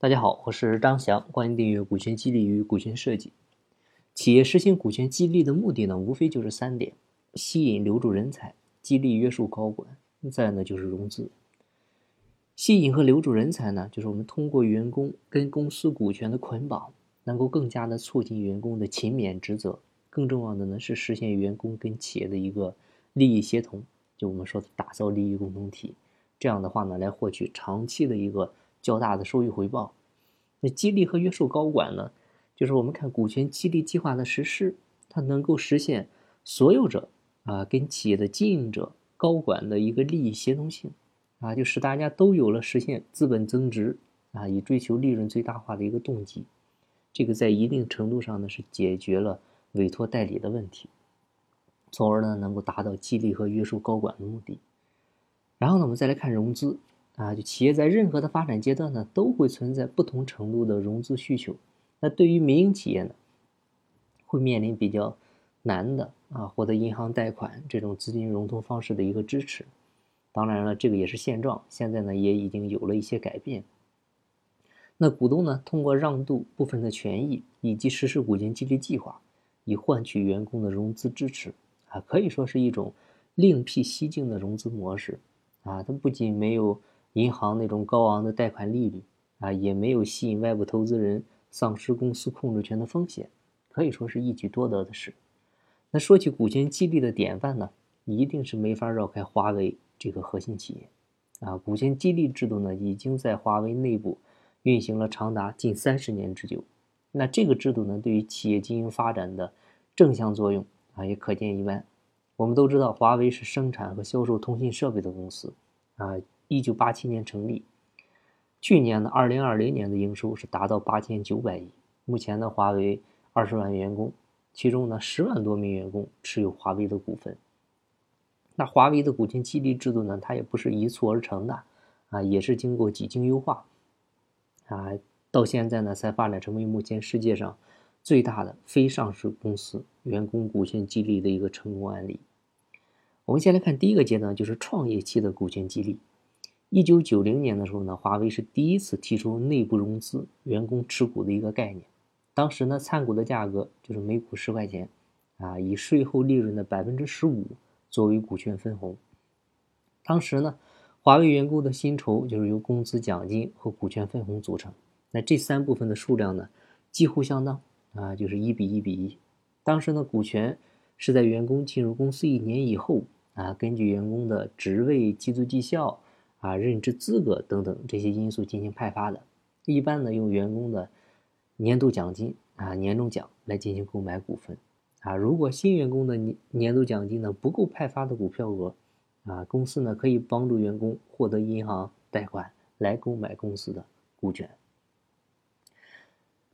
大家好，我是张翔，欢迎订阅《股权激励与股权设计》。企业实行股权激励的目的呢，无非就是三点：吸引、留住人才，激励、约束高管，再呢就是融资。吸引和留住人才呢，就是我们通过员工跟公司股权的捆绑，能够更加的促进员工的勤勉职责。更重要的呢，是实现员工跟企业的一个利益协同，就我们说的打造利益共同体。这样的话呢，来获取长期的一个。较大的收益回报，那激励和约束高管呢？就是我们看股权激励计划的实施，它能够实现所有者啊跟企业的经营者、高管的一个利益协同性啊，就使大家都有了实现资本增值啊，以追求利润最大化的一个动机。这个在一定程度上呢是解决了委托代理的问题，从而呢能够达到激励和约束高管的目的。然后呢，我们再来看融资。啊，就企业在任何的发展阶段呢，都会存在不同程度的融资需求。那对于民营企业呢，会面临比较难的啊，获得银行贷款这种资金融通方式的一个支持。当然了，这个也是现状，现在呢也已经有了一些改变。那股东呢，通过让渡部分的权益以及实施股权激励计划，以换取员工的融资支持啊，可以说是一种另辟蹊径的融资模式啊。它不仅没有银行那种高昂的贷款利率啊，也没有吸引外部投资人、丧失公司控制权的风险，可以说是一举多得的事。那说起股权激励的典范呢，一定是没法绕开华为这个核心企业啊。股权激励制度呢，已经在华为内部运行了长达近三十年之久。那这个制度呢，对于企业经营发展的正向作用啊，也可见一斑。我们都知道，华为是生产和销售通信设备的公司啊。一九八七年成立，去年呢，二零二零年的营收是达到八千九百亿。目前呢，华为二十万员工，其中呢，十万多名员工持有华为的股份。那华为的股权激励制度呢，它也不是一蹴而成的，啊，也是经过几经优化，啊，到现在呢，才发展成为目前世界上最大的非上市公司员工股权激励的一个成功案例。我们先来看第一个阶段，就是创业期的股权激励。一九九零年的时候呢，华为是第一次提出内部融资、员工持股的一个概念。当时呢，参股的价格就是每股十块钱，啊，以税后利润的百分之十五作为股权分红。当时呢，华为员工的薪酬就是由工资、奖金和股权分红组成。那这三部分的数量呢，几乎相当，啊，就是一比一比一。当时呢，股权是在员工进入公司一年以后，啊，根据员工的职位、季度绩效。啊，任职资格等等这些因素进行派发的，一般呢用员工的年度奖金啊、年终奖来进行购买股份啊。如果新员工的年年度奖金呢不够派发的股票额啊，公司呢可以帮助员工获得银行贷款来购买公司的股权。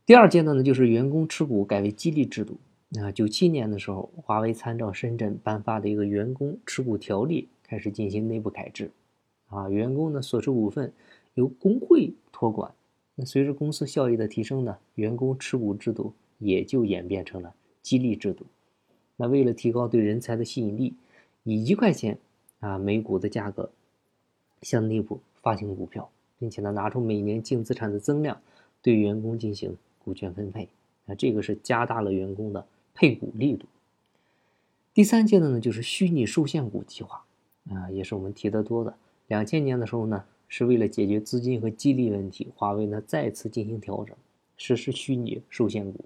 第二阶段呢就是员工持股改为激励制度啊。九七年的时候，华为参照深圳颁发的一个员工持股条例，开始进行内部改制。啊，员工呢所持股份由工会托管。那随着公司效益的提升呢，员工持股制度也就演变成了激励制度。那为了提高对人才的吸引力，以一块钱啊每股的价格向内部发行股票，并且呢拿出每年净资产的增量对员工进行股权分配。啊，这个是加大了员工的配股力度。第三阶段呢就是虚拟受限股计划啊，也是我们提的多的。两千年的时候呢，是为了解决资金和激励问题，华为呢再次进行调整，实施虚拟受限股，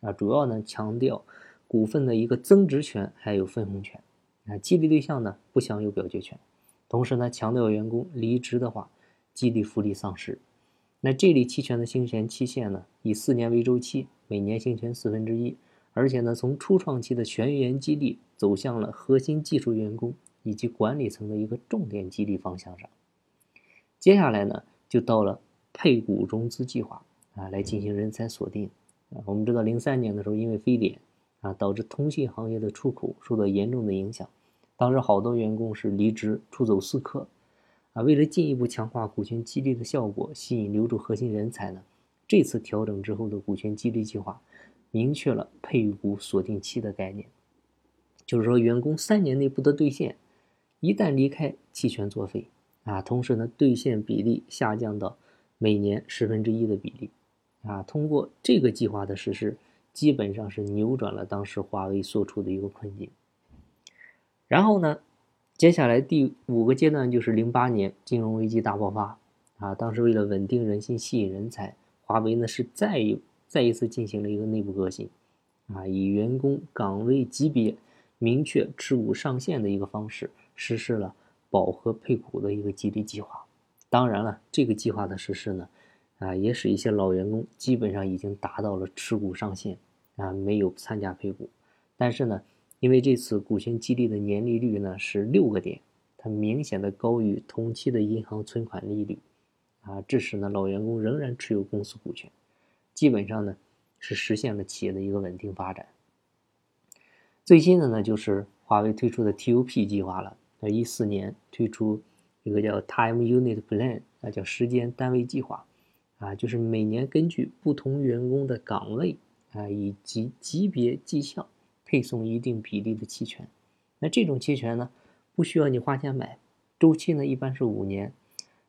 啊，主要呢强调股份的一个增值权还有分红权，啊，激励对象呢不享有表决权，同时呢强调员工离职的话，激励福利丧失。那这类期权的行权期限呢，以四年为周期，每年行权四分之一，而且呢从初创期的全员激励走向了核心技术员工。以及管理层的一个重点激励方向上，接下来呢，就到了配股融资计划啊，来进行人才锁定啊。我们知道，零三年的时候，因为非典啊，导致通信行业的出口受到严重的影响，当时好多员工是离职出走私客啊。为了进一步强化股权激励的效果，吸引留住核心人才呢，这次调整之后的股权激励计划，明确了配股锁定期的概念，就是说，员工三年内不得兑现。一旦离开，期权作废啊！同时呢，兑现比例下降到每年十分之一的比例，啊，通过这个计划的实施，基本上是扭转了当时华为所处的一个困境。然后呢，接下来第五个阶段就是零八年金融危机大爆发，啊，当时为了稳定人心、吸引人才，华为呢是再一再一次进行了一个内部革新，啊，以员工岗位级别明确持股上限的一个方式，实施了保和配股的一个激励计划。当然了，这个计划的实施呢，啊，也使一些老员工基本上已经达到了持股上限，啊，没有参加配股。但是呢，因为这次股权激励的年利率呢是六个点，它明显的高于同期的银行存款利率，啊，致使呢老员工仍然持有公司股权，基本上呢是实现了企业的一个稳定发展。最新的呢就是华为推出的 TUP 计划了，在一四年推出。一个叫 Time Unit Plan，啊，叫时间单位计划，啊，就是每年根据不同员工的岗位啊以及级别绩效配送一定比例的期权。那这种期权呢，不需要你花钱买，周期呢一般是五年，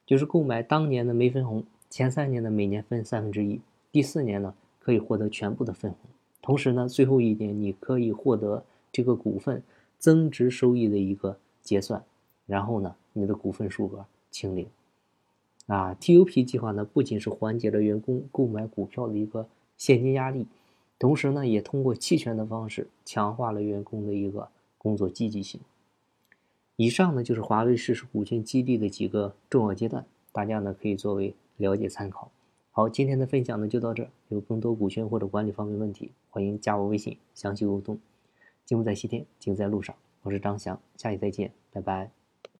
就是购买当年的没分红，前三年的每年分三分之一，第四年呢可以获得全部的分红，同时呢最后一年你可以获得这个股份增值收益的一个结算。然后呢，你的股份数额清零，啊，TUP 计划呢不仅是缓解了员工购买股票的一个现金压力，同时呢也通过期权的方式强化了员工的一个工作积极性。以上呢就是华为实施股权激励的几个重要阶段，大家呢可以作为了解参考。好，今天的分享呢就到这，有更多股权或者管理方面问题，欢迎加我微信详细沟通。金不在西天，金在路上，我是张翔，下期再见，拜拜。